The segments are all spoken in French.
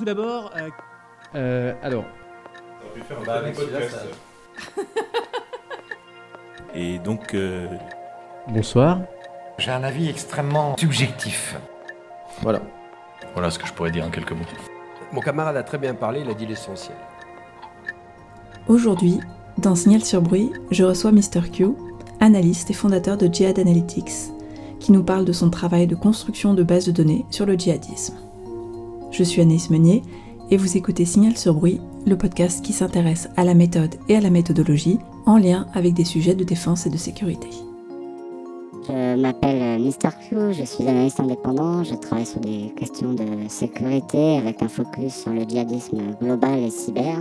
tout d'abord. euh, Euh, alors, On aurait pu faire un Bah. Et donc, euh, bonsoir. J'ai un avis extrêmement subjectif. Voilà. voilà ce que je pourrais dire en quelques mots. Mon camarade a très bien parlé, il a dit l'essentiel. Aujourd'hui, dans Signal sur bruit, je reçois Mr. Q, analyste et fondateur de Jihad Analytics, qui nous parle de son travail de construction de bases de données sur le djihadisme. Je suis Anaïs Meunier et vous écoutez Signal sur bruit, le podcast qui s'intéresse à la méthode et à la méthodologie en lien avec des sujets de défense et de sécurité. Je m'appelle euh, Mister Q, je suis analyste indépendant, je travaille sur des questions de sécurité avec un focus sur le djihadisme global et cyber.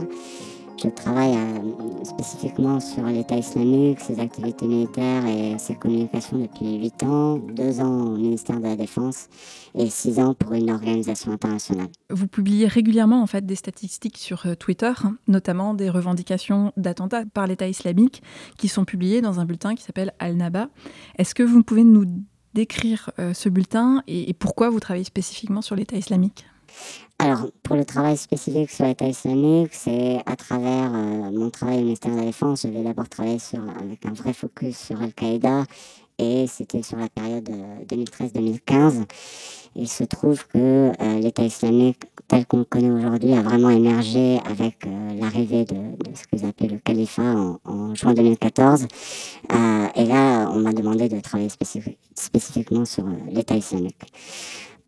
Je travaille euh, spécifiquement sur l'État islamique, ses activités militaires et ses communications depuis 8 ans, 2 ans au ministère de la Défense et 6 ans pour une organisation internationale. Vous publiez régulièrement en fait des statistiques sur euh, Twitter, hein, notamment des revendications d'attentats par l'État islamique qui sont publiées dans un bulletin qui s'appelle Al-Naba. Est-ce que vous pouvez nous décrire euh, ce bulletin et, et pourquoi vous travaillez spécifiquement sur l'État islamique? Alors, pour le travail spécifique sur l'État islamique, c'est à travers euh, mon travail au ministère de la Défense. Je vais d'abord travailler sur, avec un vrai focus sur Al-Qaïda et c'était sur la période euh, 2013-2015. Il se trouve que euh, l'État islamique, tel qu'on le connaît aujourd'hui, a vraiment émergé avec euh, l'arrivée de, de ce qu'ils appellent le califat en, en juin 2014. Euh, et là, on m'a demandé de travailler spécifi- spécifiquement sur euh, l'État islamique.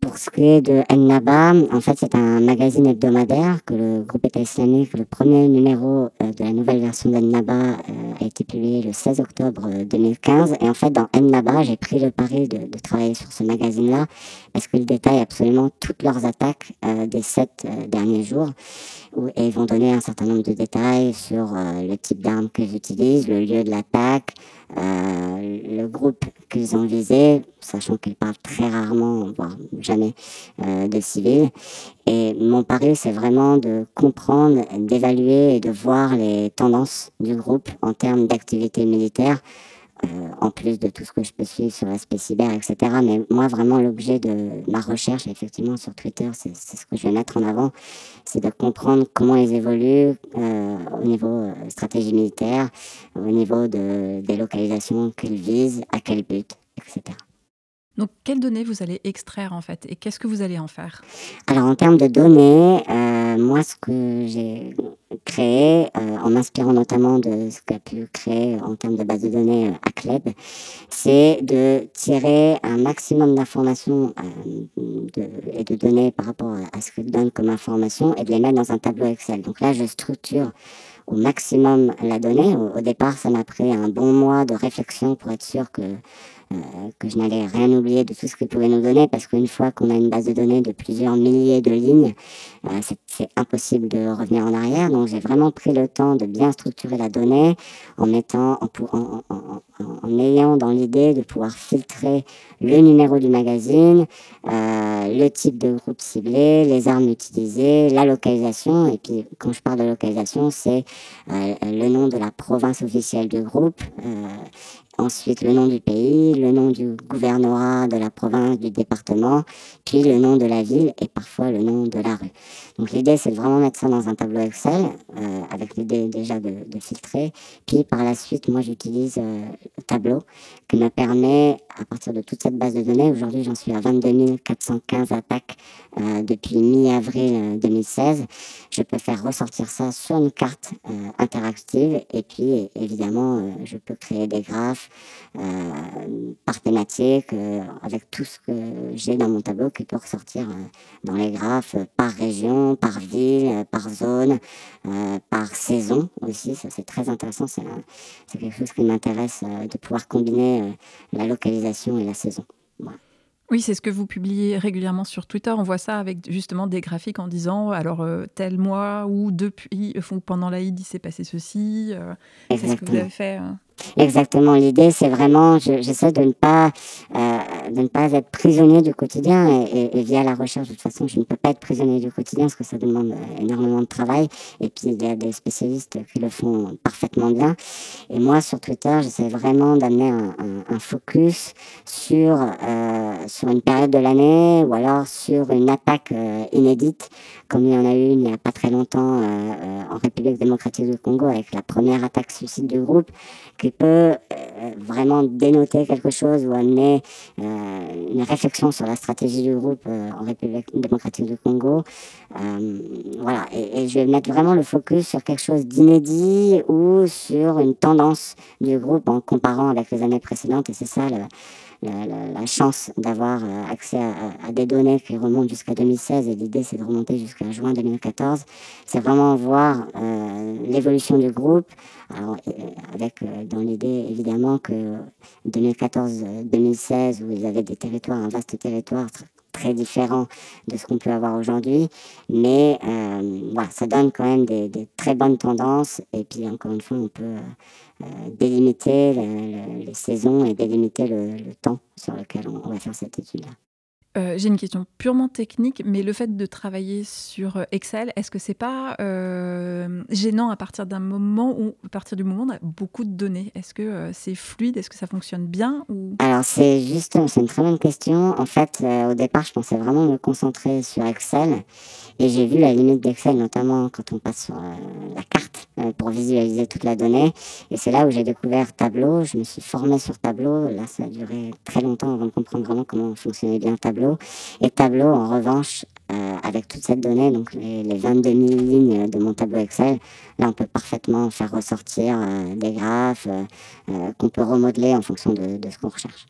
Pour ce qui est de Naba, en fait, c'est un magazine hebdomadaire que le groupe État islamique, le premier numéro euh, de la nouvelle version d'Ennaba euh, a été publié le 16 octobre euh, 2015. Et en fait, dans Ennaba, j'ai pris le pari de, travailler sur ce magazine-là parce qu'il détaille absolument toutes leurs attaques euh, des sept euh, derniers jours. Et ils vont donner un certain nombre de détails sur euh, le type d'armes qu'ils utilisent, le lieu de l'attaque, euh, le groupe qu'ils ont visé, sachant qu'ils parlent très rarement, voire jamais, euh, de civils. Et mon pari, c'est vraiment de comprendre, d'évaluer et de voir les tendances du groupe en termes d'activité militaire, euh, en plus de tout ce que je peux suivre sur l'aspect cyber, etc. Mais moi, vraiment, l'objet de ma recherche, effectivement, sur Twitter, c'est c'est ce que je vais mettre en avant, c'est de comprendre comment ils évoluent euh, au niveau euh, stratégie militaire, au niveau de, des localisations qu'ils visent, à quel but, etc. Donc, quelles données vous allez extraire en fait et qu'est-ce que vous allez en faire? Alors en termes de données, euh, moi ce que j'ai créé, euh, en m'inspirant notamment de ce qu'a pu créer en termes de base de données euh, Accleb, c'est de tirer un maximum d'informations et de données par rapport à, à ce que donne comme information et de les mettre dans un tableau Excel. Donc là je structure au maximum la donnée. Au, départ, ça m'a pris un bon mois de réflexion pour être sûr que que je n'allais rien oublier de tout ce qu'ils pouvaient nous donner, parce qu'une fois qu'on a une base de données de plusieurs milliers de lignes, euh, c'est- impossible de revenir en arrière. Donc j'ai vraiment pris le temps de bien structurer la donnée en mettant, en, en- ayant dans l'idée de pouvoir filtrer le numéro du magazine, euh, le type de groupe ciblé, les armes utilisées, la localisation. Et puis quand je parle de localisation, c'est euh, le nom de la province officielle du groupe. Ensuite, le nom du pays, le nom du gouvernorat, de la province, du département, puis le nom de la ville et parfois le nom de la rue. Donc l'idée, c'est de vraiment mettre ça dans un tableau Excel, euh, avec l'idée déjà de, filtrer. Puis par la suite, moi, j'utilise euh, le tableau qui me permet, à partir de toute cette base de données, aujourd'hui j'en suis à 22 415 attaques euh, depuis mi-avril euh, 2016, je peux faire ressortir ça sur une carte euh, interactive et puis évidemment, euh, je peux créer des graphes euh, par thématique euh, avec tout ce que j'ai dans mon tableau qui peut ressortir euh, dans les graphes euh, par région, par ville, euh, par zone, euh, par saison aussi. Ça, c'est très intéressant. C'est quelque chose qui m'intéresse euh, de pouvoir combiner euh, la localisation et la saison. Oui, c'est ce que vous publiez régulièrement sur Twitter. On voit ça avec justement des graphiques en disant alors euh, tel mois ou depuis ou pendant l'Aïd il s'est passé ceci. euh, c'est ce que vous avez fait. Euh. Exactement. L'idée, c'est vraiment, j'essaie de ne pas, euh, de ne pas être prisonnier du quotidien et, via la recherche, de toute façon, je ne peux pas être prisonnier du quotidien parce que ça demande euh, énormément de travail. Et puis, il y a des spécialistes qui le font parfaitement bien. Et moi, sur Twitter, j'essaie vraiment d'amener un, un, focus sur, euh, sur une période de l'année ou alors sur une attaque euh, inédite, comme il y en a eu il n'y a pas très longtemps en République démocratique du Congo avec la première attaque suicide du groupe peut euh, vraiment dénoter quelque chose ou amener euh, une réflexion sur la stratégie du groupe euh, en République démocratique du Congo. voilà, et, je vais mettre vraiment le focus sur quelque chose d'inédit ou sur une tendance du groupe en comparant avec les années précédentes. Et c'est ça le, la, chance d'avoir euh, accès à, des données qui remontent jusqu'à 2016 et l'idée c'est de remonter jusqu'à juin 2014. C'est vraiment voir euh, l'évolution du groupe, alors, euh, avec dans l'idée évidemment que 2014-2016 où ils avaient des territoires, un vaste territoire très différent de ce qu'on peut avoir aujourd'hui. Mais voilà, ça donne quand même des, des, très bonnes tendances. Et puis, encore une fois, on peut euh, délimiter les saisons et délimiter le, le, temps sur lequel on, va faire cette étude-là. Euh, j'ai une question purement technique, mais le fait de travailler sur euh, Excel, est-ce que c'est pas gênant à partir d'un moment où, à partir du moment où on a beaucoup de données? Est-ce que c'est fluide? Est-ce que ça fonctionne bien. Alors c'est juste, c'est une très bonne question. En fait, au départ, je pensais vraiment me concentrer sur Excel. Et j'ai vu la limite d'Excel, notamment quand on passe sur euh, la carte euh, pour visualiser toute la donnée. Et c'est là où j'ai découvert Tableau. Je me suis formé sur Tableau. Là, ça a duré très longtemps avant de comprendre vraiment comment fonctionnait bien Tableau. Et Tableau, en revanche, euh, avec toute cette donnée, donc les, 22 000 lignes de mon tableau Excel, là on peut parfaitement faire ressortir des graphes qu'on peut remodeler en fonction de ce qu'on recherche.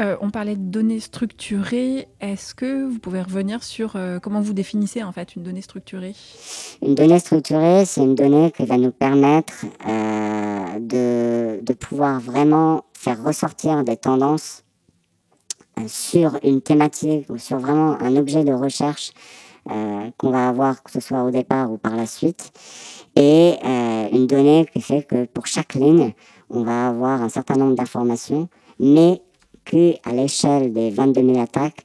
Euh, on parlait de données structurées. Est-ce que vous pouvez revenir sur euh, comment vous définissez en fait une donnée structurée? Une donnée structurée, c'est une donnée qui va nous permettre euh, de, pouvoir vraiment faire ressortir des tendances sur une thématique ou sur vraiment un objet de recherche qu'on va avoir, que ce soit au départ ou par la suite. Et une donnée qui fait que pour chaque ligne, on va avoir un certain nombre d'informations, mais qui, à l'échelle des 22 000 attaques,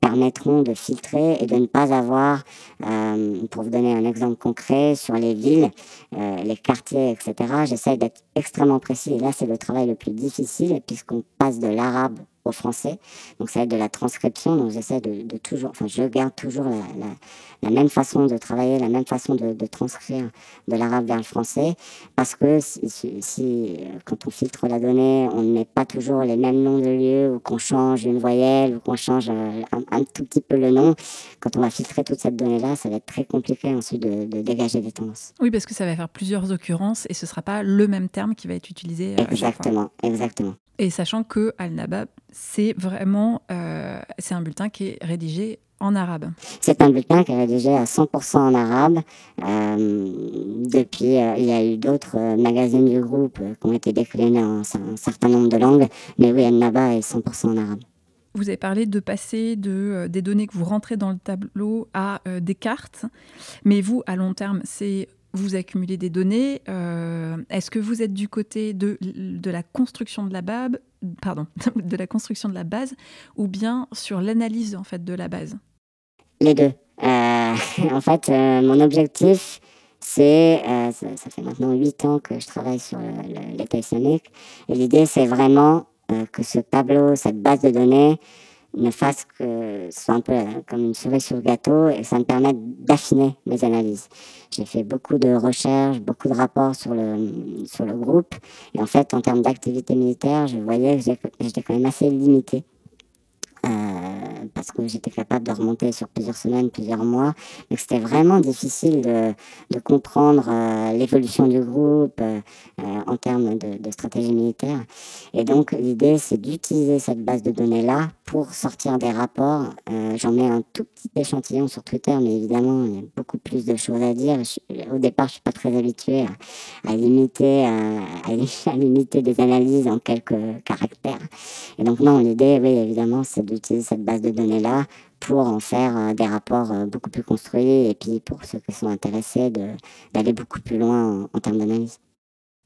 permettront de filtrer et de ne pas avoir, euh, pour vous donner un exemple concret, sur les villes, euh, les quartiers, etc., j'essaie d'être extrêmement précis. Et là, c'est le travail le plus difficile, puisqu'on passe de l'arabe au français. Donc ça va être de la transcription. Donc j'essaie de, toujours, enfin je garde toujours la, même façon de travailler, la même façon de, transcrire de l'arabe vers le français, parce que si, quand on filtre la donnée, on ne met pas toujours les mêmes noms de lieux, ou qu'on change une voyelle, ou qu'on change euh, un, tout petit peu le nom, quand on va filtrer toute cette donnée-là, ça va être très compliqué ensuite de, dégager des tendances. Oui, parce que ça va faire plusieurs occurrences et ce ne sera pas le même terme qui va être utilisé. Euh, exactement, exactement. Et sachant que Al-Naba, c'est vraiment euh, c'est un bulletin qui est rédigé en arabe. C'est un bulletin qui est rédigé à 100% en arabe. Euh, depuis, euh, il y a eu d'autres magazines du groupe qui ont été déclinés en un certain nombre de langues, mais oui, Al-Naba est 100% en arabe. Vous avez parlé de passer de, des données que vous rentrez dans le tableau à des cartes, mais vous, à long terme, c'est vous accumulez des données. Euh, est-ce que vous êtes du côté de, de la construction de la base, pardon, de la construction de la base, ou bien sur l'analyse en fait de la base? Les deux. Euh, en fait, euh, mon objectif, c'est, ça, fait maintenant huit ans que je travaille sur l'état islamique, et l'idée, c'est vraiment que ce tableau, cette base de données, ne fasse que soit un peu comme une souris sur le gâteau et ça me permette d'affiner mes analyses. J'ai fait beaucoup de recherches, beaucoup de rapports sur le, sur le groupe et en fait en termes d'activité militaire, je voyais que j'étais quand même assez limité euh, parce que j'étais capable de remonter sur plusieurs semaines, plusieurs mois, mais c'était vraiment difficile de, de comprendre euh, l'évolution du groupe euh, en termes de, de, stratégie militaire. Et donc l'idée, c'est d'utiliser cette base de données-là pour sortir des rapports. J'en mets un tout petit échantillon sur Twitter, mais évidemment, il y a beaucoup plus de choses à dire. au départ, je suis pas très habitué à, à limiter, des analyses en quelques caractères. Et donc non, l'idée, oui, évidemment, c'est de utiliser cette base de données-là pour en faire euh, des rapports euh, beaucoup plus construits et puis pour ceux qui sont intéressés d'aller beaucoup plus loin en, termes d'analyse.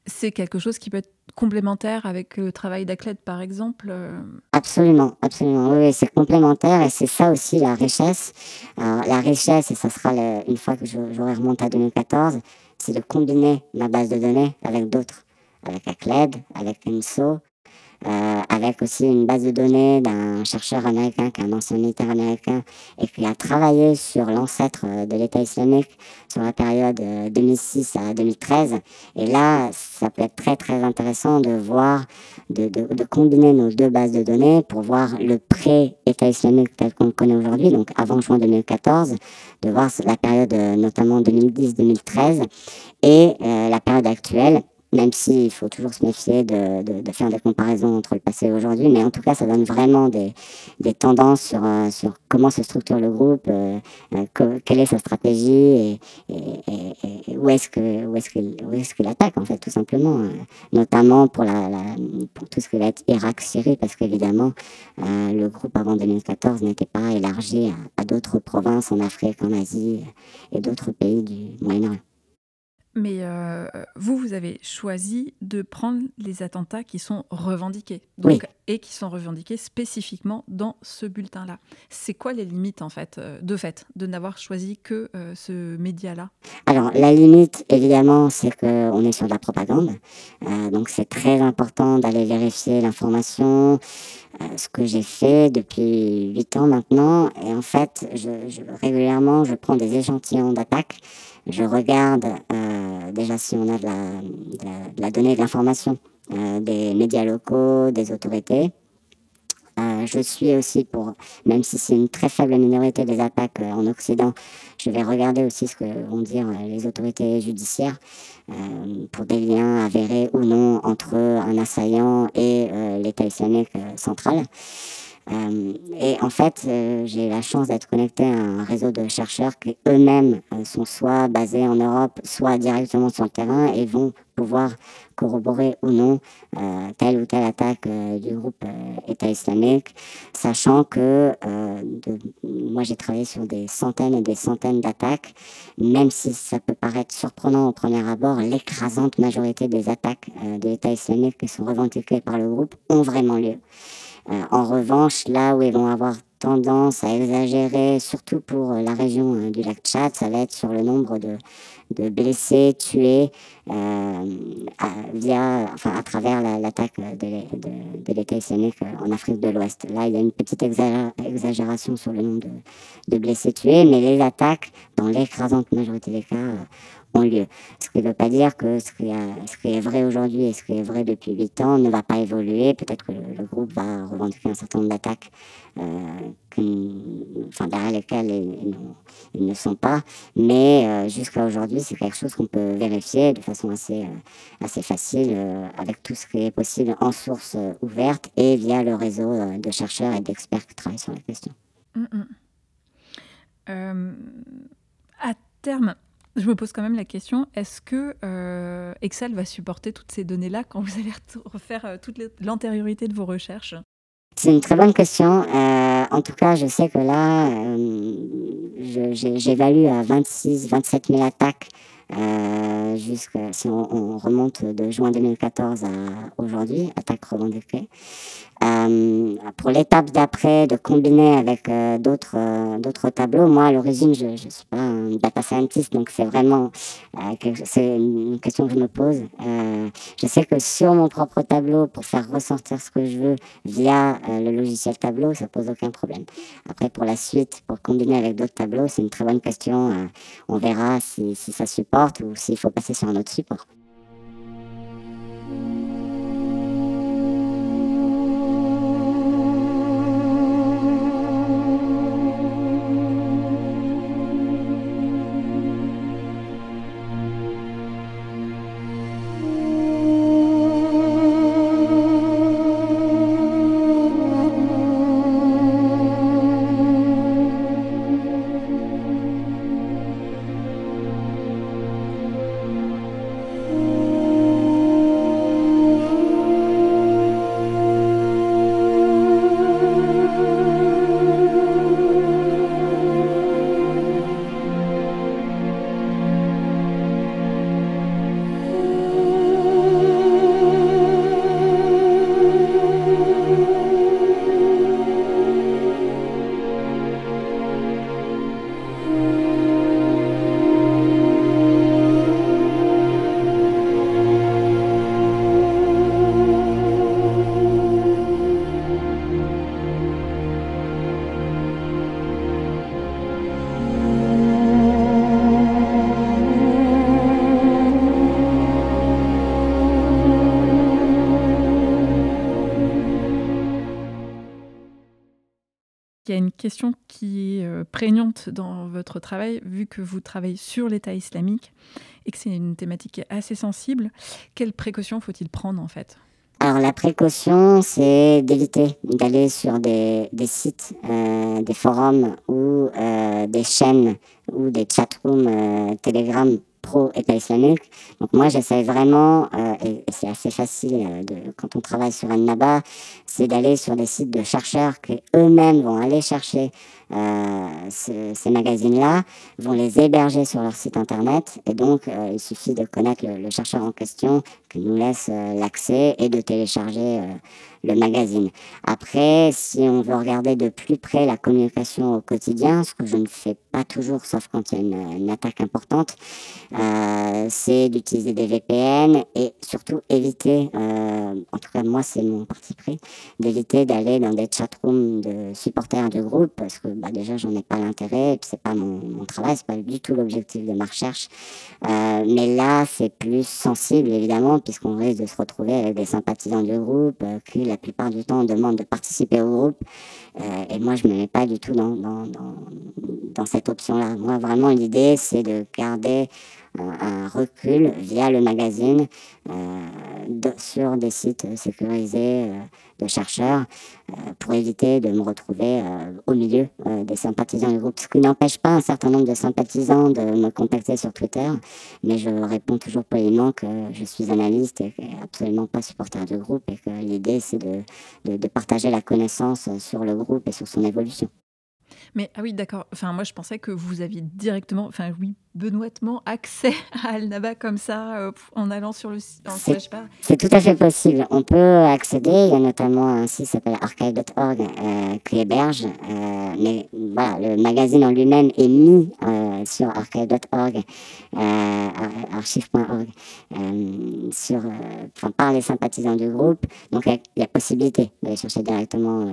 C'est quelque chose qui peut être complémentaire avec le travail d'Acled, par exemple euh Absolument, absolument. Oui, c'est complémentaire et c'est ça aussi la richesse. La richesse, et ça sera une fois que j'aurai remonté à 2014, c'est de combiner ma base de données avec d'autres, avec Acled, avec euh, avec aussi une base de données d'un chercheur américain qui est un ancien militaire américain et qui a travaillé sur l'ancêtre euh, de l'État islamique sur la période 2006 euh, à 2013. Et là, ça peut être très très intéressant de voir, de, de, de combiner nos deux bases de données pour voir le pré-État islamique tel qu'on le connaît aujourd'hui, donc avant juin 2014, de voir la période notamment 2010-2013 et la période actuelle même s'il faut toujours se méfier de, de, de, faire des comparaisons entre le passé et aujourd'hui, mais en tout cas, ça donne vraiment des, des tendances sur, euh, sur comment se structure le groupe, euh, euh quelle est sa stratégie et, et, et, où est-ce que où est-ce qu'il est qu'il attaque en fait, tout simplement, euh, notamment pour la, la, pour tout ce qui va être Irak-Syrie, parce qu'évidemment, le groupe avant 2014 n'était pas élargi à, à d'autres provinces en Afrique, en Asie et d'autres pays du Moyen-Orient. Mais euh, vous, vous avez choisi de prendre les attentats qui sont revendiqués, donc, et qui sont revendiqués spécifiquement dans ce bulletin-là. C'est quoi les limites, en fait, euh, de fait, de n'avoir choisi que euh, ce média-là? Alors, la limite, évidemment, c'est qu'on est sur de la propagande. donc, c'est très important d'aller vérifier l'information, ce que j'ai fait depuis 8 ans maintenant. Et en fait, je, je, régulièrement, je prends des échantillons d'attaques je regarde euh, déjà si on a de la, donnée, de l'information euh, des médias locaux, des autorités. Euh, je suis aussi pour, même si c'est une très faible minorité des attaques en Occident, je vais regarder aussi ce que vont dire les autorités judiciaires pour des liens avérés ou non entre un assaillant et l'État islamique central. Euh, et en fait, euh, j'ai la chance d'être connecté à un réseau de chercheurs qui eux-mêmes euh, sont soit basés en Europe, soit directement sur le terrain et vont pouvoir corroborer ou non telle ou telle attaque du groupe État islamique, sachant que moi j'ai travaillé sur des centaines et des centaines d'attaques, même si ça peut paraître surprenant au premier abord, l'écrasante majorité des attaques de l'État islamique qui sont revendiquées par le groupe ont vraiment lieu. En revanche, là où ils vont avoir tendance à exagérer, surtout pour euh, la région euh, du lac Tchad, ça va être sur le nombre de, blessés, tués euh, à, via, enfin, à travers l'attaque la, de, de, de l'État islamique en Afrique de l'Ouest. Là, il y a une petite exagération sur le nombre de, de blessés tués, mais les attaques, dans l'écrasante majorité des cas, lieu. Ce qui ne veut pas dire que ce qui, est vrai aujourd'hui et ce qui est vrai depuis 8 ans ne va pas évoluer. Peut-être que le, groupe va revendiquer un certain nombre d'attaques euh, enfin, derrière lesquelles ils, ne sont pas. Mais euh, jusqu'à aujourd'hui, c'est quelque chose qu'on peut vérifier de façon assez, euh, facile avec tout ce qui est possible en source ouverte et via le réseau de chercheurs et d'experts qui travaillent sur la question. Mm -mm. à terme, je me pose quand même la question, est-ce que euh, Excel va supporter toutes ces données-là quand vous allez refaire euh, toute l'antériorité de vos recherches? C'est une très bonne question. Euh, en tout cas, je sais que là, j'évalue à 26, 27 000 attaques jusqu'à si on, on, remonte de juin 2014 à aujourd'hui, attaque revendiquée. Euh, pour l'étape d'après, de combiner avec euh, d'autres euh, d'autres tableaux. Moi, à l'origine, je ne suis pas un data scientist, donc c'est vraiment c'est une question que je me pose. Je sais que sur mon propre tableau, pour faire ressortir ce que je veux via le logiciel tableau, ça pose aucun problème. Après, pour la suite, pour combiner avec d'autres tableaux, c'est une très bonne question. on verra si, si ça supporte ou s'il faut passer sur un autre support. Vu que vous travaillez sur l'État islamique et que c'est une thématique assez sensible. Quelles précautions faut-il prendre en fait? Alors la précaution, c'est d'éviter d'aller sur des, sites, euh, des forums ou euh, des chaînes ou des chatrooms euh, Telegram pro État islamique. Donc moi j'essaie vraiment, et, c'est assez facile de, quand on travaille sur un NABA, c'est d'aller sur des sites de chercheurs qui eux-mêmes vont aller chercher ces magazines-là, vont les héberger sur leur site internet. Et donc il suffit de connaître le, le chercheur en question qui nous laisse l'accès et de télécharger le magazine. Après, si on veut regarder de plus près la communication au quotidien, ce que je ne fais pas toujours, sauf quand il y a une, attaque importante, euh, c'est d'utiliser des VPN et surtout éviter, euh, en tout cas moi c'est mon parti pris, d'éviter d'aller dans des chatrooms de supporters du groupe parce que bah, déjà j'en ai pas l'intérêt c'est pas mon, mon travail, c'est pas du tout l'objectif de ma recherche. Euh, mais là c'est plus sensible évidemment puisqu'on risque de se retrouver avec des sympathisants du groupe qui la plupart du temps, on demande de participer au groupe. Euh, et moi, je ne me mets pas du tout dans, dans, dans, cette option-là. Moi, vraiment, l'idée, c'est de garder un, recul via le magazine euh, sur des sites sécurisés euh, de chercheurs pour éviter de me retrouver au milieu des sympathisants du groupe. Ce qui n'empêche pas un certain nombre de sympathisants de me contacter sur Twitter, mais je réponds toujours poliment que je suis analyste et absolument pas supporter du groupe et que l'idée c'est de, de, de partager la connaissance sur le groupe et sur son évolution. Mais ah oui, d'accord. Enfin, moi, je pensais que vous aviez directement, enfin oui, benoîtement accès à Al-Naba comme ça euh, en allant sur le site. C'est tout à fait possible. On peut accéder. Il y a notamment un site qui s'appelle archive.org euh, qui héberge. Euh, mais voilà, le magazine en lui-même est mis sur archive.org, archive.org, sur, par les sympathisants du groupe. Donc il y, a possibilité d'aller chercher directement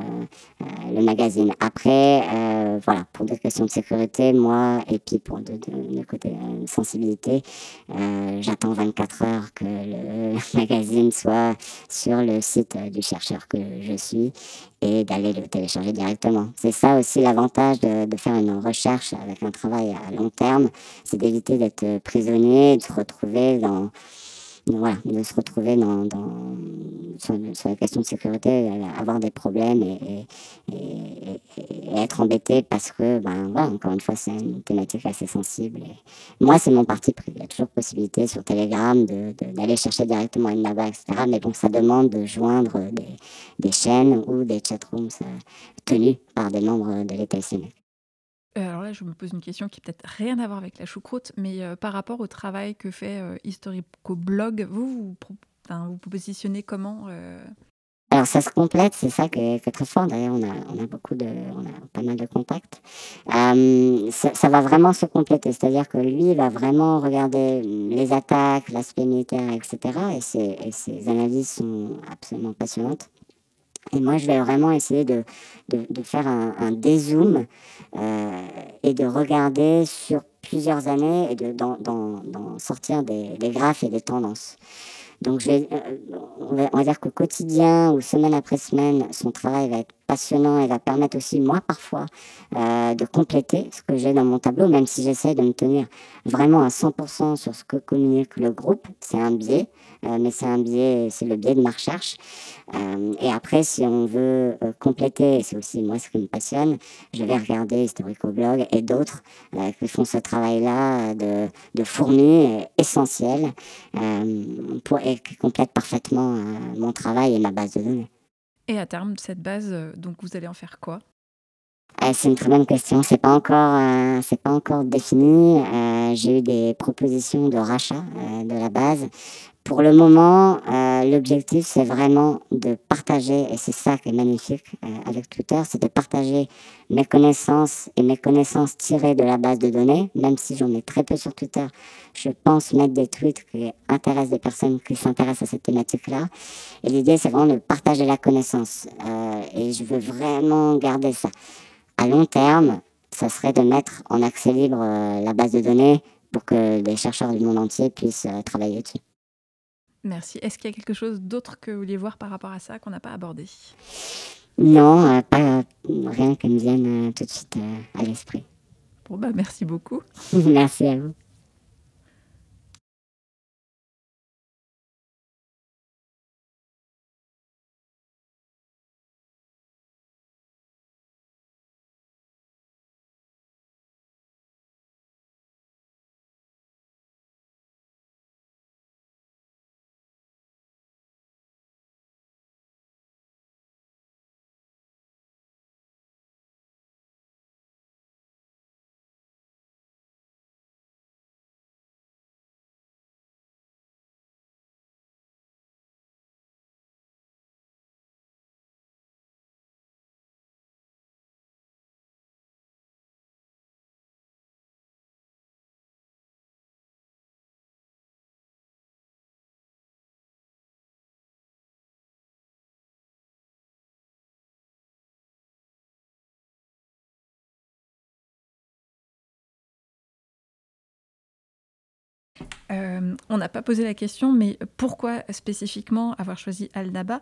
le magazine. Après, voilà, pour des questions de sécurité, moi, et puis pour de, de côté sensibilité, euh, j'attends 24 heures que le magazine soit sur le site du chercheur que je suis et d'aller le télécharger directement. C'est ça aussi l'avantage de, de, faire une recherche avec un travail à long terme, c'est d'éviter d'être prisonnier, de se retrouver dans voilà, de se retrouver dans, dans sur, sur, la question de sécurité, avoir des problèmes et, et, être embêté parce que, ben, voilà, encore une fois, c'est une thématique assez sensible. Et moi, c'est mon parti pris. Il y a toujours possibilité sur Telegram d'aller de, chercher directement une naba, etc. Mais bon, ça demande de joindre des, des chaînes ou des chatrooms euh, tenus par des membres de l'État islamique. Euh, alors là, je me pose une question qui peut-être rien à voir avec la choucroute, mais euh, par rapport au travail que fait euh, Historico Blog, vous vous, positionnez comment Alors ça se complète, c'est ça qui est, très fort. D'ailleurs, on a, beaucoup de, on a pas mal de contacts. Ça, va vraiment se compléter, c'est-à-dire que lui va vraiment regarder les attaques, l'aspect militaire, etc. Et et ses analyses sont absolument passionnantes. Et moi, je vais vraiment essayer de, de, faire un, dézoom euh, et de regarder sur plusieurs années et d'en de, sortir des, graphes et des tendances. Donc, euh, on, va, on va dire qu'au quotidien ou semaine après semaine, son travail va être passionnant et va permettre aussi, moi, parfois, euh, de compléter ce que j'ai dans mon tableau, même si j'essaie de me tenir vraiment à 100% sur ce que communique le groupe. C'est un biais, euh, mais c'est un biais, c'est le biais de ma recherche. Euh, et après, si on veut compléter, c'est aussi moi ce qui me passionne, je vais regarder Historico-Blog et d'autres qui font ce travail-là de, de fourmi essentiel pour, et qui complètent parfaitement mon travail et ma base de données. Et à terme, cette base, donc vous allez en faire quoi? Euh, c'est une très bonne question. C'est pas encore, euh, c'est pas encore défini. Euh, j'ai eu des propositions de rachat de la base. Pour le moment, l'objectif c'est vraiment de partager, et c'est ça qui est magnifique avec Twitter, c'est de partager mes connaissances et mes connaissances tirées de la base de données. Même si j'en ai très peu sur Twitter, je pense mettre des tweets qui intéressent des personnes qui s'intéressent à cette thématique-là. Et l'idée c'est vraiment de partager la connaissance. et je veux vraiment garder ça à long terme, ça serait de mettre en accès libre euh, la base de données pour que des chercheurs du monde entier puissent euh, travailler dessus. Merci. Est-ce qu'il y a quelque chose d'autre que vous vouliez voir par rapport à ça qu'on n'a pas abordé? Non, pas rien qui me vienne tout de suite à l'esprit. Bon, bah, merci beaucoup. merci à vous. Euh, on n'a pas posé la question, mais pourquoi spécifiquement avoir choisi Al-Naba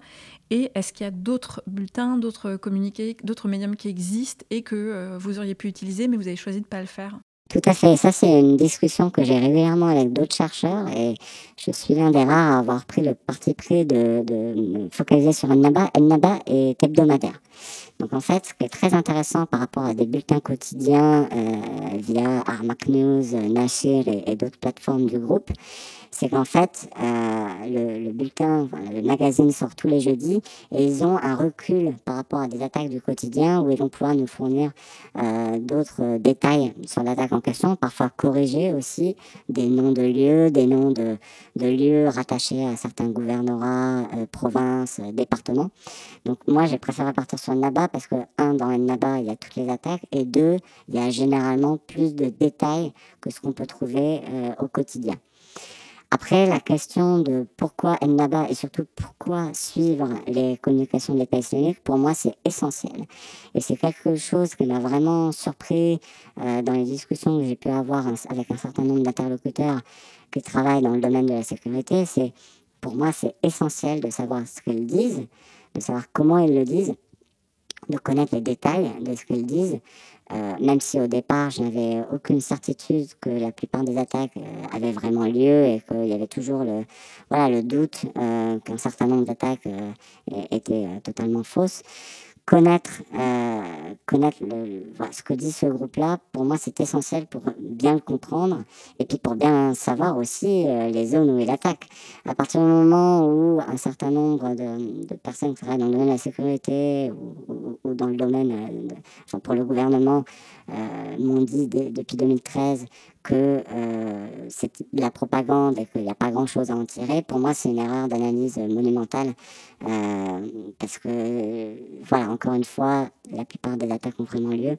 Et est-ce qu'il y a d'autres bulletins, d'autres communiqués, d'autres médiums qui existent et que euh, vous auriez pu utiliser, mais vous avez choisi de ne pas le faire? Tout à fait. Ça, c'est une discussion que j'ai régulièrement avec d'autres chercheurs et je suis l'un des rares à avoir pris le parti pris de, de focaliser sur Al-Naba. Al-Naba est hebdomadaire. Donc en fait, ce qui est très intéressant par rapport à des bulletins quotidiens euh, via Armac News, Nashir et, d'autres plateformes du groupe, c'est qu'en fait, euh, le, bulletin, le magazine sort tous les jeudis et ils ont un recul par rapport à des attaques du quotidien où ils vont pouvoir nous fournir euh, d'autres détails sur l'attaque en question, parfois corriger aussi des noms de lieux, des noms de, lieux rattachés à certains gouvernorats, euh, provinces, départements. Donc moi, j'ai préféré partir sur le NABA parce que, un, dans le NABA, il y a toutes les attaques et deux, il y a généralement plus de détails que ce qu'on peut trouver au quotidien. Après, la question de pourquoi Ennaba et surtout pourquoi suivre les communications de l'État islamique, pour moi, c'est essentiel. Et c'est quelque chose qui m'a vraiment surpris euh, dans les discussions que j'ai pu avoir avec un certain nombre d'interlocuteurs qui travaillent dans le domaine de la sécurité. C'est, pour moi, c'est essentiel de savoir ce qu'ils disent, de savoir comment ils le disent, de connaître les détails de ce qu'ils disent, euh, même si au départ, je n'avais aucune certitude que la plupart des attaques euh, avaient vraiment lieu et qu'il y avait toujours le, voilà, le doute euh, qu'un certain nombre d'attaques étaient totalement fausses connaître, euh, connaître le, ce que dit ce groupe-là, pour moi, c'est essentiel pour bien le comprendre et puis pour bien savoir aussi euh, les zones où il attaque. À partir du moment où un certain nombre de, personnes qui travaillent dans le domaine de la sécurité ou, dans le domaine, euh, pour le gouvernement, m'ont dit depuis 2013 que c'est de la propagande et qu'il n'y a pas grand-chose à en tirer, pour moi, c'est une erreur d'analyse monumentale parce que, voilà, encore une fois, la plupart des attaques ont vraiment lieu.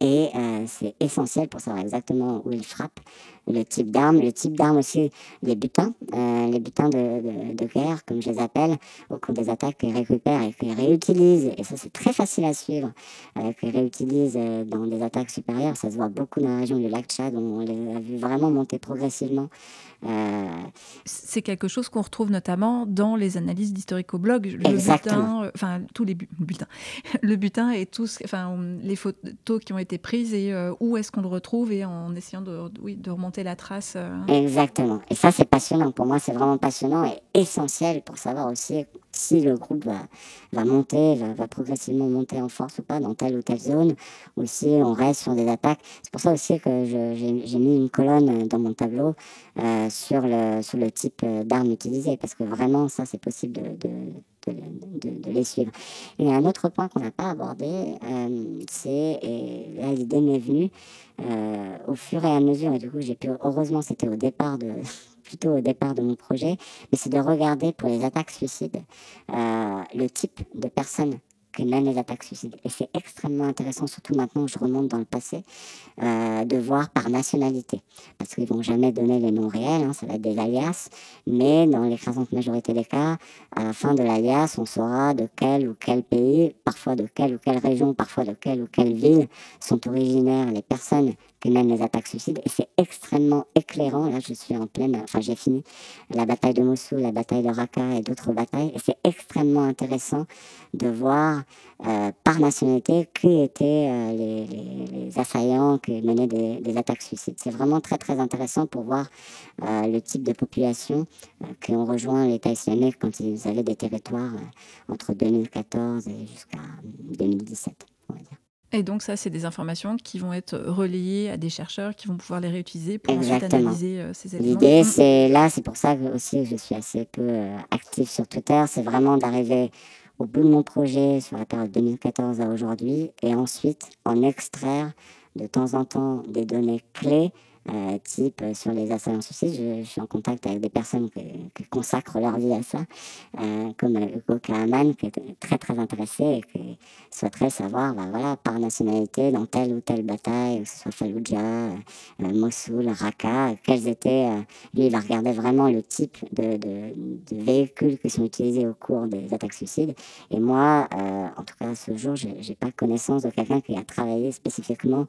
Et euh, c'est essentiel pour savoir exactement où il frappe, le type d'arme, le type d'arme aussi, les butins, euh, les butins de, de, guerre, comme je les appelle, au cours des attaques qu'ils récupèrent et qu'ils réutilisent. Et ça, c'est très facile à suivre, euh, qu'ils réutilisent euh, dans des attaques supérieures. Ça se voit beaucoup dans la région du lac Tchad, on les a vu vraiment monter progressivement. Euh, c'est quelque chose qu'on retrouve notamment dans les analyses d'historico-blog. Le butin, enfin, tous les bulletins. Le butin et tous, enfin, les photos qui ont été prises et où est-ce qu'on le retrouve et en essayant de, oui, de remonter la trace. Euh. Exactement. Et ça, c'est passionnant. Pour moi, c'est vraiment passionnant et essentiel pour savoir aussi si le groupe va, monter, va, progressivement monter en force ou pas dans telle ou telle zone, ou si on reste sur des attaques. C'est pour ça aussi que j'ai mis une colonne dans mon tableau euh, sur, le, type euh, d'armes utilisées, parce que vraiment, ça, c'est possible de, de, les suivre. Et un autre point qu'on n'a pas abordé, c'est, et là l'idée m'est venue, euh, au fur et à mesure, et du coup j'ai pu, heureusement c'était au départ de, plutôt au départ de mon projet, mais c'est de regarder pour les attaques suicides euh, le type de personnes que mènent les attaques suicides. Et c'est extrêmement intéressant, surtout maintenant je remonte dans le passé, euh, de voir par nationalité. Parce qu'ils vont jamais donner les noms réels, hein, ça va être des alias, mais dans l'écrasante majorité des cas, à la fin de l'alias, on saura de quel ou quel pays, parfois de quelle ou quelle région, parfois de quelle ou quelle ville sont originaires les personnes que mènent les attaques suicides. Et c'est extrêmement éclairant. Là, je suis en pleine, enfin, j'ai fini la bataille de Mossoul, la bataille de Raqqa et d'autres batailles. Et c'est extrêmement intéressant de voir euh, par nationalité qui étaient euh, les, assaillants qui menaient des, attaques suicides. C'est vraiment très très intéressant pour voir euh, le type de population qui ont rejoint l'État islamique quand ils avaient des territoires entre 2014 et jusqu'à 2017. On va dire. Et donc ça, c'est des informations qui vont être relayées à des chercheurs qui vont pouvoir les réutiliser pour ensuite analyser ces éléments. L'idée, c'est là, c'est pour ça que aussi je suis assez peu active sur Twitter, c'est vraiment d'arriver au bout de mon projet sur la période 2014 à aujourd'hui et ensuite en extraire de temps en temps des données clés euh, type euh, sur les assaillants suicides. Je, suis en contact avec des personnes qui, consacrent leur vie à ça, euh, comme Hugo Kahneman, qui est très très intéressé et qui souhaiterait savoir, bah, voilà, par nationalité, dans telle ou telle bataille, que ce soit Fallujah, Mossoul, Raqqa, quels étaient. lui, il regardait vraiment le type de, véhicules qui sont utilisés au cours des attaques suicides. Et moi, en tout cas, ce jour, je n'ai pas connaissance de quelqu'un qui a travaillé spécifiquement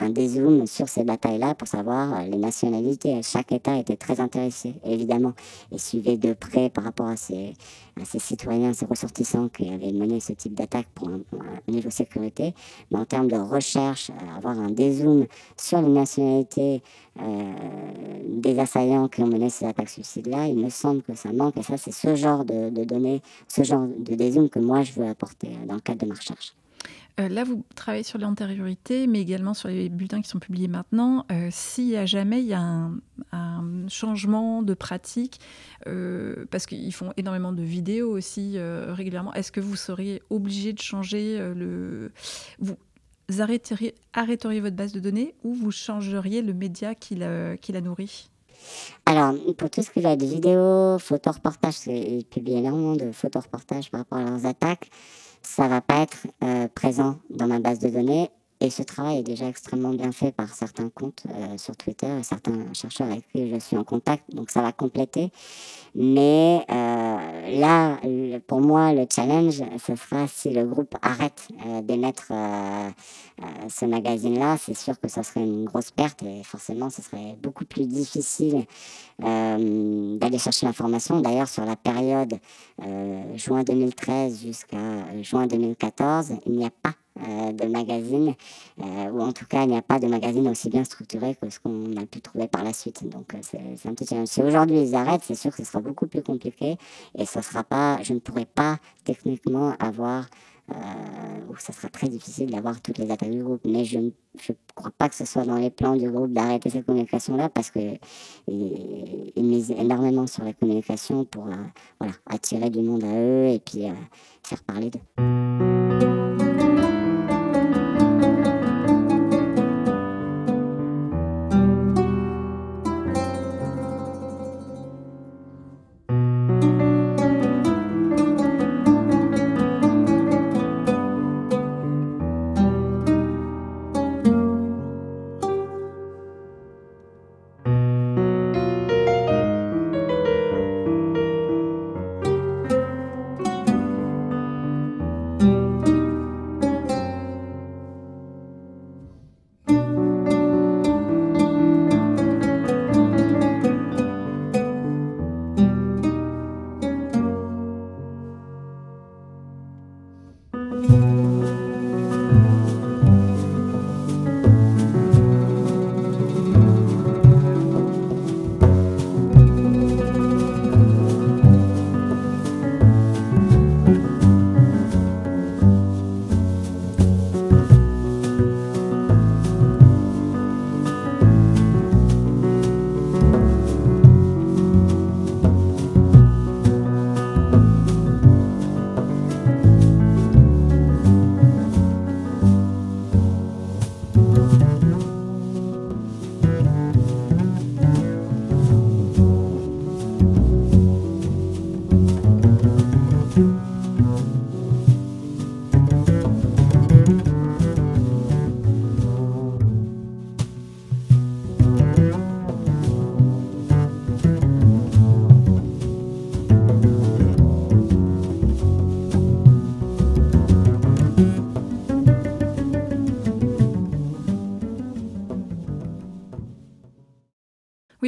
un dézoom sur ces batailles-là pour savoir euh, les nationalités. Chaque État était très intéressé, évidemment, et suivait de près par rapport à ses, citoyens, ces ressortissants qui avaient mené ce type d'attaque pour un, niveau de sécurité. Mais en termes de recherche, euh, avoir un dézoom sur les nationalités euh, des assaillants qui ont mené ces attaques suicides-là, il me semble que ça manque. Et ça, c'est ce genre de, de données, ce genre de dézoom que moi, je veux apporter dans le cadre de ma recherche. Euh, là, vous travaillez sur l'antériorité, mais également sur les bulletins qui sont publiés maintenant. Euh, S'il a jamais il y a un, changement de pratique, euh, parce qu'ils font énormément de vidéos aussi régulièrement, est-ce que vous seriez obligé de changer le... Vous arrêteriez, arrêteriez votre base de données ou vous changeriez le média qui la, nourrit? Alors, pour tout ce qui va être vidéo, photo-reportage, ils publient énormément de photo-reportages par rapport à leurs attaques ça va pas être euh, présent dans ma base de données. Et ce travail est déjà extrêmement bien fait par certains comptes euh, sur Twitter et certains chercheurs avec qui je suis en contact. Donc ça va compléter. Mais euh, là, pour moi, le challenge, ce sera si le groupe arrête d'émettre ce magazine-là. C'est sûr que ça serait une grosse perte et forcément, ce serait beaucoup plus difficile d'aller chercher l'information. D'ailleurs, sur la période juin 2013 jusqu'à juin 2014, il n'y a pas euh, de magazine, euh, ou en tout cas il n'y a pas de magazine aussi bien structuré que ce qu'on a pu trouver par la suite. Donc euh, c'est un petit challenge. Si aujourd'hui ils arrêtent, c'est sûr que ce sera beaucoup plus compliqué et ce sera pas, je ne pourrai pas techniquement avoir, ou ça sera très difficile d'avoir toutes les attaques du groupe. Mais je ne crois pas que ce soit dans les plans du groupe d'arrêter cette communication-là parce qu'ils ils misent énormément sur les communications pour voilà, attirer du monde à eux et puis faire parler d'eux.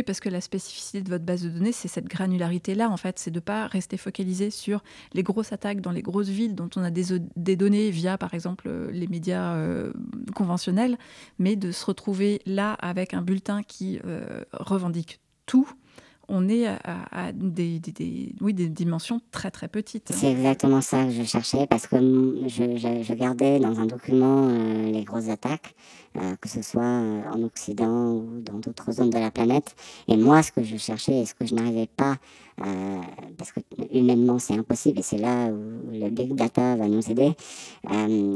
Parce que la spécificité de votre base de données, c'est cette granularité-là, en fait, c'est de ne pas rester focalisé sur les grosses attaques dans les grosses villes dont on a des, données via, par exemple, les médias euh, conventionnels, mais de se retrouver là avec un bulletin qui euh, revendique tout on est à, des, oui, des dimensions très très petites. C'est exactement ça que je cherchais parce que je, gardais dans un document euh, les grosses attaques, euh, que ce soit euh, en Occident ou dans d'autres zones de la planète. Et moi, ce que je cherchais et ce que je n'arrivais pas, parce que humainement c'est impossible et c'est là où le big data va nous aider,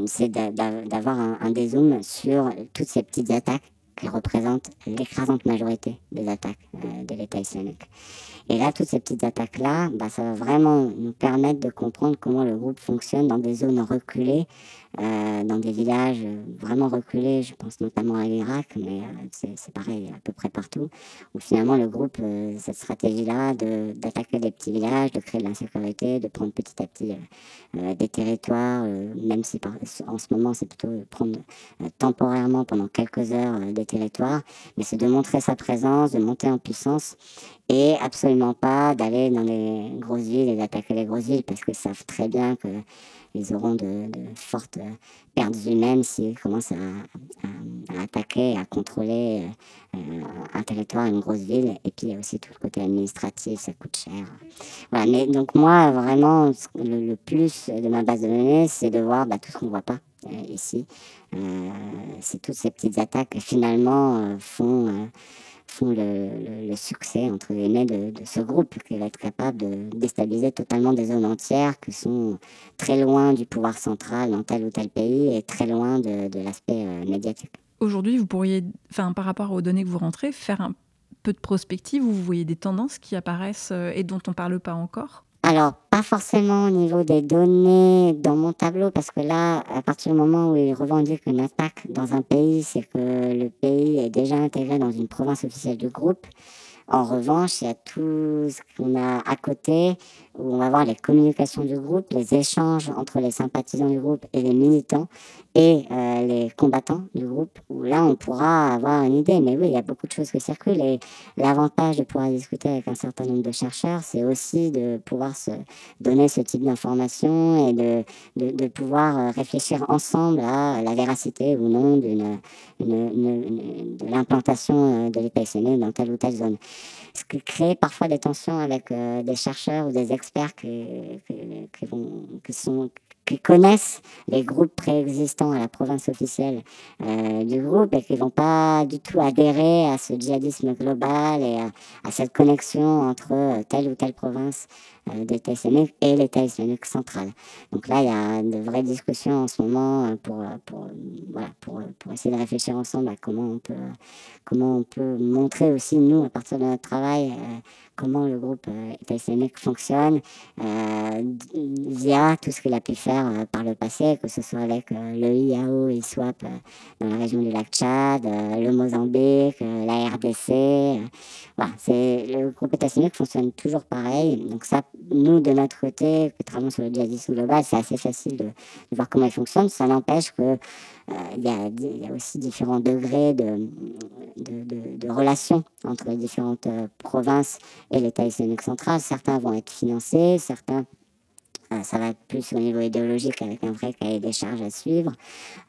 c'est d'avoir un, un dézoom sur toutes ces petites attaques qui représente l'écrasante majorité des attaques euh, de l'État islamique. Et là, toutes ces petites attaques-là, bah, ça va vraiment nous permettre de comprendre comment le groupe fonctionne dans des zones reculées, dans des villages vraiment reculés, je pense notamment à l'Irak, mais euh, c'est pareil à peu près partout, où finalement le groupe, cette stratégie-là d'attaquer des petits villages, de créer de l'insécurité, de prendre petit à petit des territoires, même si en ce moment c'est plutôt prendre temporairement pendant quelques heures des territoires, mais c'est de montrer sa présence, de monter en puissance et absolument pas d'aller dans les grosses villes et d'attaquer les grosses villes parce qu'ils savent très bien qu'ils auront de, fortes pertes humaines s'ils commencent à, attaquer, à contrôler euh, un territoire, une grosse ville. Et puis il y a aussi tout le côté administratif, ça coûte cher. Voilà, mais donc moi, vraiment, le, plus de ma base de données, c'est de voir bah, tout ce qu'on ne voit pas euh, ici. Euh, c'est toutes ces petites attaques qui finalement font font le, succès entre guillemets de, de, ce groupe qui va être capable de déstabiliser totalement des zones entières qui sont très loin du pouvoir central dans tel ou tel pays et très loin de, l'aspect euh, médiatique. Aujourd'hui, vous pourriez, enfin, par rapport aux données que vous rentrez, faire un peu de prospective où vous voyez des tendances qui apparaissent euh, et dont on ne parle pas encore? Alors, pas forcément au niveau des données dans mon tableau, parce que là, à partir du moment où ils revendiquent une attaque dans un pays, c'est que le pays est déjà intégré dans une province officielle du groupe. En revanche, il y a tout ce qu'on a à côté, où on va voir les communications du groupe, les échanges entre les sympathisants du groupe et les militants et euh, les combattants du groupe, où là on pourra avoir une idée. Mais oui, il y a beaucoup de choses qui circulent et l'avantage de pouvoir discuter avec un certain nombre de chercheurs, c'est aussi de pouvoir se donner ce type d'informations et de, de, pouvoir euh, réfléchir ensemble à la véracité ou non de l'implantation euh, de l'État dans telle ou telle zone ce qui crée parfois des tensions avec des chercheurs ou des experts sont qui connaissent les groupes préexistants à la province officielle euh, du groupe et qui vont pas du tout adhérer à ce djihadisme global et à, cette connexion entre euh, telle ou telle province euh, islamique et l'État islamique central. Donc là, il y a de vraies discussions en ce moment pour, pour, voilà, pour, essayer de réfléchir ensemble à comment on peut, comment on peut montrer aussi, nous, à partir de notre travail, comment le groupe État islamique fonctionne via tout ce qu'il a pu faire euh, par le passé, que ce soit avec euh, le IAO et SWAP euh, dans la région du lac Tchad, le Mozambique, la RDC. voilà, c'est, le groupe état fonctionne toujours pareil. Donc ça, nous, de notre côté, qui travaillons sur le djihadisme global, c'est assez facile de, voir comment il fonctionne. Ça n'empêche que il y, a, aussi différents degrés de, de, de, relations entre les différentes provinces et l'État islamique central. Certains vont être financés, certains ça va être plus au niveau idéologique avec un vrai cahier des charges à suivre.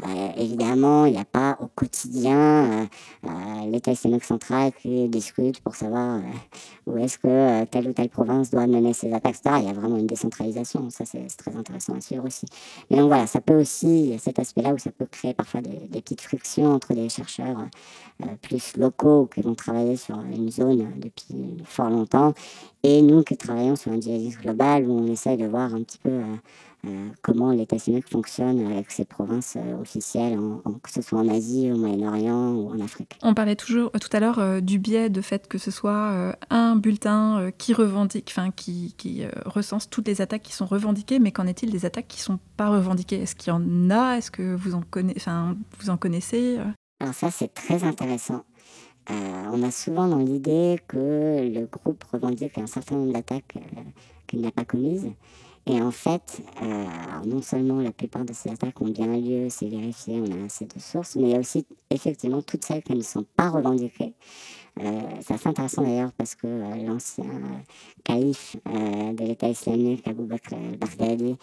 Euh, évidemment, il n'y a pas au quotidien euh, euh, l'État islamique central qui discute pour savoir où est-ce que telle ou telle province doit mener ses attaques, Il y a vraiment une décentralisation, ça c'est très intéressant à suivre aussi. Mais donc voilà, ça peut aussi, cet aspect-là où ça peut créer parfois des petites frictions entre des chercheurs plus locaux qui vont travailler sur une zone depuis fort longtemps et nous qui travaillons sur un djihadisme global où on essaye de voir un petit peu euh, euh, comment l'État islamique fonctionne avec ses provinces euh, officielles, que ce soit en Asie, au Moyen-Orient ou en Afrique. On parlait toujours tout à l'heure du biais de fait que ce soit un bulletin qui revendique, enfin qui, qui recense toutes les attaques qui sont revendiquées, mais qu'en est-il des attaques qui ne sont pas revendiquées? Est-ce qu'il y en a? Est-ce que vous en, enfin, vous en connaissez Alors ça c'est très intéressant. Euh, on a souvent dans l'idée que le groupe revendique un certain nombre d'attaques euh, qu'il n'a pas commises. Et en fait, euh, non seulement la plupart de ces attaques ont bien lieu, c'est vérifié, on a assez de sources, mais il y a aussi effectivement toutes celles qui ne sont pas revendiquées. C'est assez intéressant d'ailleurs parce que l'ancien calife de l'État islamique, Abu Bakr al-Baghdadi,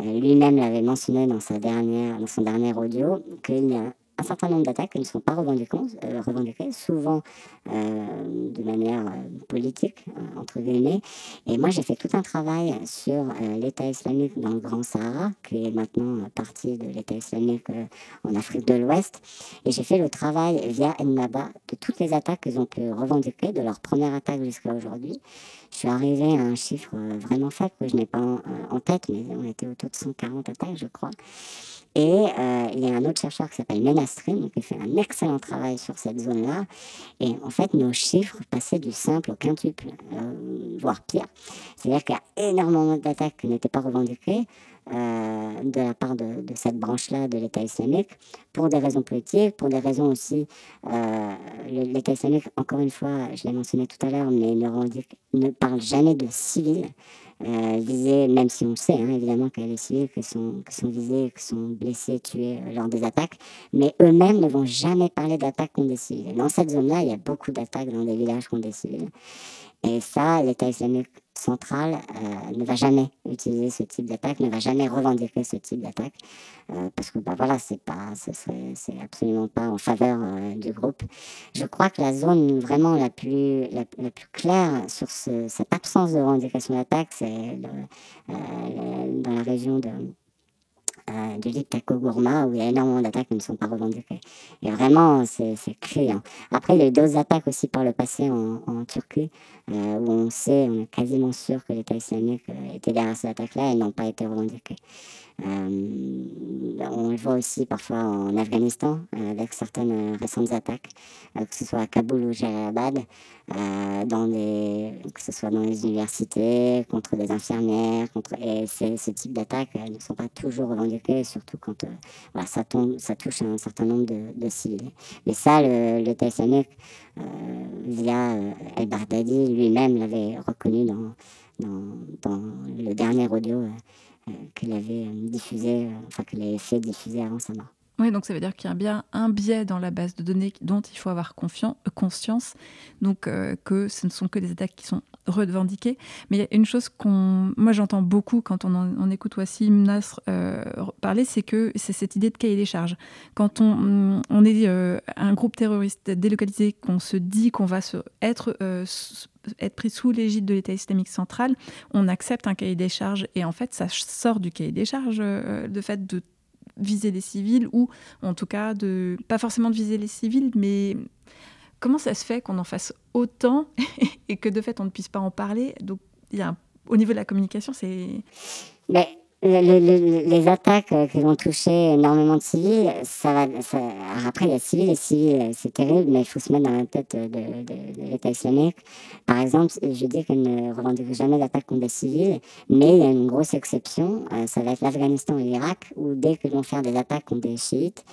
lui-même l'avait mentionné dans, son dernier audio, qu'il a un certain nombre d'attaques qui ne sont pas revendiquées, euh, souvent euh, de manière euh, politique, entre guillemets. Et moi, j'ai fait tout un travail sur l'État islamique dans le Grand Sahara, qui est maintenant partie de l'État islamique en Afrique de l'Ouest. Et j'ai fait le travail via Ennaba de toutes les attaques qu'ils ont pu revendiquer, de leur première attaque jusqu'à aujourd'hui. Je suis arrivé à un chiffre vraiment faible que je n'ai pas en, en, tête, mais on était autour de 140 attaques, je crois. Et euh, il y a un autre chercheur qui s'appelle Menastrin qui fait un excellent travail sur cette zone-là. Et en fait, nos chiffres passaient du simple au quintuple, euh, voire pire. C'est-à-dire qu'il y a énormément d'attaques qui n'étaient pas revendiquées. Euh, de la part de, cette branche-là de l'État islamique, pour des raisons politiques, pour des raisons aussi. L'État islamique, encore une fois, je l'ai mentionné tout à l'heure, mais ne, ne parle jamais de civils euh, même si on sait hein, évidemment a des civils qui sont, qui sont visés, qui sont blessés, tués euh, lors des attaques, mais eux-mêmes ne vont jamais parler d'attaques contre des civils. Dans cette zone-là, il y a beaucoup d'attaques dans des villages contre des civils. Et ça, l'État islamique central euh, ne va jamais utiliser ce type d'attaque, ne va jamais revendiquer ce type d'attaque, euh, parce que bah, voilà, c'est pas, c'est absolument pas en faveur euh, du groupe. Je crois que la zone vraiment la plus, la, plus claire sur cette absence de revendication d'attaque, c'est dans la région de euh, du Liptako Gourma, où il y a énormément d'attaques qui ne sont pas revendiquées. Et vraiment, c'est criant. Après, il y a eu d'autres attaques aussi par le passé en, Turquie, euh, où on sait, on est quasiment sûr que l'État islamique euh, était derrière ces attaques-là et n'ont pas été revendiquées. On le voit aussi parfois en Afghanistan avec certaines récentes attaques, que ce soit à Kaboul ou Jalalabad, dans des, que ce soit dans les universités, contre des infirmières, contre, et ce type d'attaques ne sont pas toujours revendiquées, surtout quand voilà, ça, tombe, ça touche un certain nombre de, de civils. Mais ça, l'État islamique, via El Baghdadi, lui-même l'avait reconnu dans, dans, dans, le dernier audio euh, qu'il avait euh, diffusé, euh, enfin qu'il avait fait diffuser avant sa mort. Oui, donc ça veut dire qu'il y a bien un biais dans la base de données dont il faut avoir conscience, donc que ce ne sont que des attaques qui sont revendiquées. Mais il y a une chose qu'on, moi j'entends beaucoup quand on, écoute Wassim Nasr parler, c'est que c'est cette idée de cahier des charges. Quand on, on est un groupe terroriste délocalisé, qu'on se dit qu'on va se, être être pris sous l'égide de l'État islamique central, on accepte un cahier des charges. Et en fait, ça sort du cahier des charges, euh, le fait de viser les civils, ou en tout cas, de pas forcément de viser les civils, mais comment ça se fait qu'on en fasse autant et que de fait, on ne puisse pas en parler? Donc, il y a au niveau de la communication, c'est... Mais les attaques euh, qui vont toucher énormément de civils, ça va. après, il y a civils et civils, c'est terrible, mais il faut se mettre dans la tête de, de, l'État islamique. Par exemple, je dis qu'elle ne revendique jamais d'attaque contre des civils, mais il y a une grosse exception, euh, ça va être l'Afghanistan et l'Irak, où dès qu'ils vont faire des attaques contre des chiites,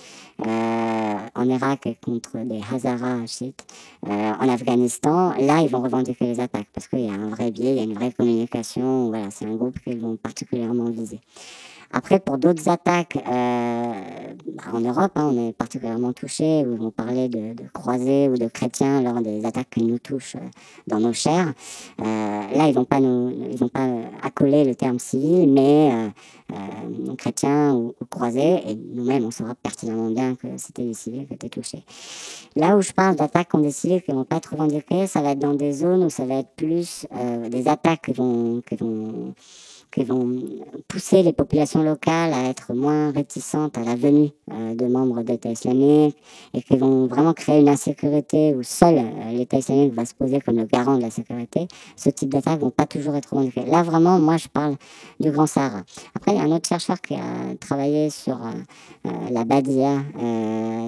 euh, en Irak contre des Hazaras chiites, en Afghanistan, là, ils vont revendiquer les attaques parce qu'il y a un vrai biais, il y a une vraie communication. Voilà, c'est un groupe qu'ils vont particulièrement viser. Après, pour d'autres attaques euh, en Europe, hein, on est particulièrement touché, où on parlait de, de, croisés ou de chrétiens lors des attaques qui nous touchent euh, dans nos chairs. Euh, là, ils vont pas pas accoler le terme civil, mais chrétiens ou, croisés, et nous-mêmes, on saura pertinemment bien que c'était des civils qui étaient touchés. Là où je parle d'attaques contre des civils qui vont pas être revendiquées, ça va être dans des zones où ça va être plus des attaques qui vont, qui vont qui vont pousser les populations locales à être moins réticentes à la venue euh, de membres d'État islamique et qui vont vraiment créer une insécurité où seul euh, l'État islamique va se poser comme le garant de la sécurité, ce type d'attaques vont pas toujours être revendiquées. Là, vraiment, moi, je parle du Grand Sahara. Après, il y a un autre chercheur qui a travaillé sur euh, la Badia,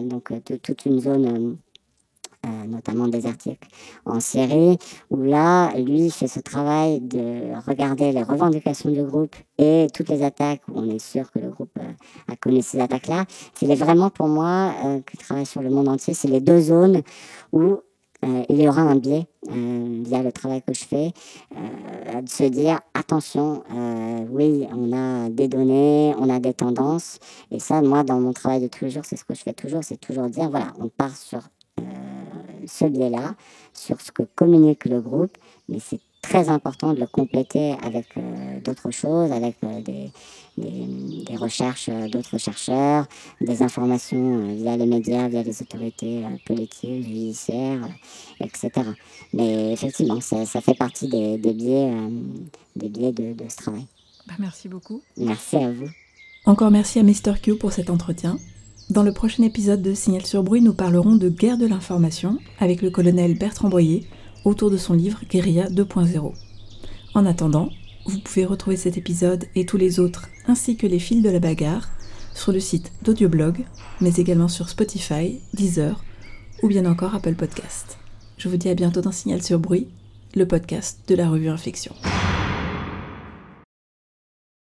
donc toute une zone notamment des articles en Syrie, où là, lui fait ce travail de regarder les revendications du groupe et toutes les attaques, où on est sûr que le groupe euh, a connu ces attaques-là. C'est vraiment pour moi, euh, qui travaille sur le monde entier, c'est les deux zones où il y aura un biais euh, via le travail que je fais, de se dire attention, oui, on a des données, on a des tendances. Et ça, moi, dans mon travail de tous les jours, c'est ce que je fais toujours, c'est toujours dire, voilà, on part sur ce biais-là, sur ce que communique le groupe, mais c'est très important de le compléter avec euh, d'autres choses, avec euh, des, des, recherches euh, d'autres chercheurs, des informations via les médias, via les autorités politiques, judiciaires, etc. Mais effectivement, ça, ça fait partie des, des biais, des biais de, de ce travail. Bah, merci beaucoup. Merci à vous. Encore merci à Mr. Q pour cet entretien. Dans le prochain épisode de Signal sur bruit, nous parlerons de guerre de l'information avec le colonel Bertrand Boyer autour de son livre Guérilla 2.0. En attendant, vous pouvez retrouver cet épisode et tous les autres, ainsi que les fils de la bagarre, sur le site d'Audioblog, mais également sur Spotify, Deezer ou bien encore Apple Podcast. Je vous dis à bientôt dans Signal sur Bruit, le podcast de la revue Infection.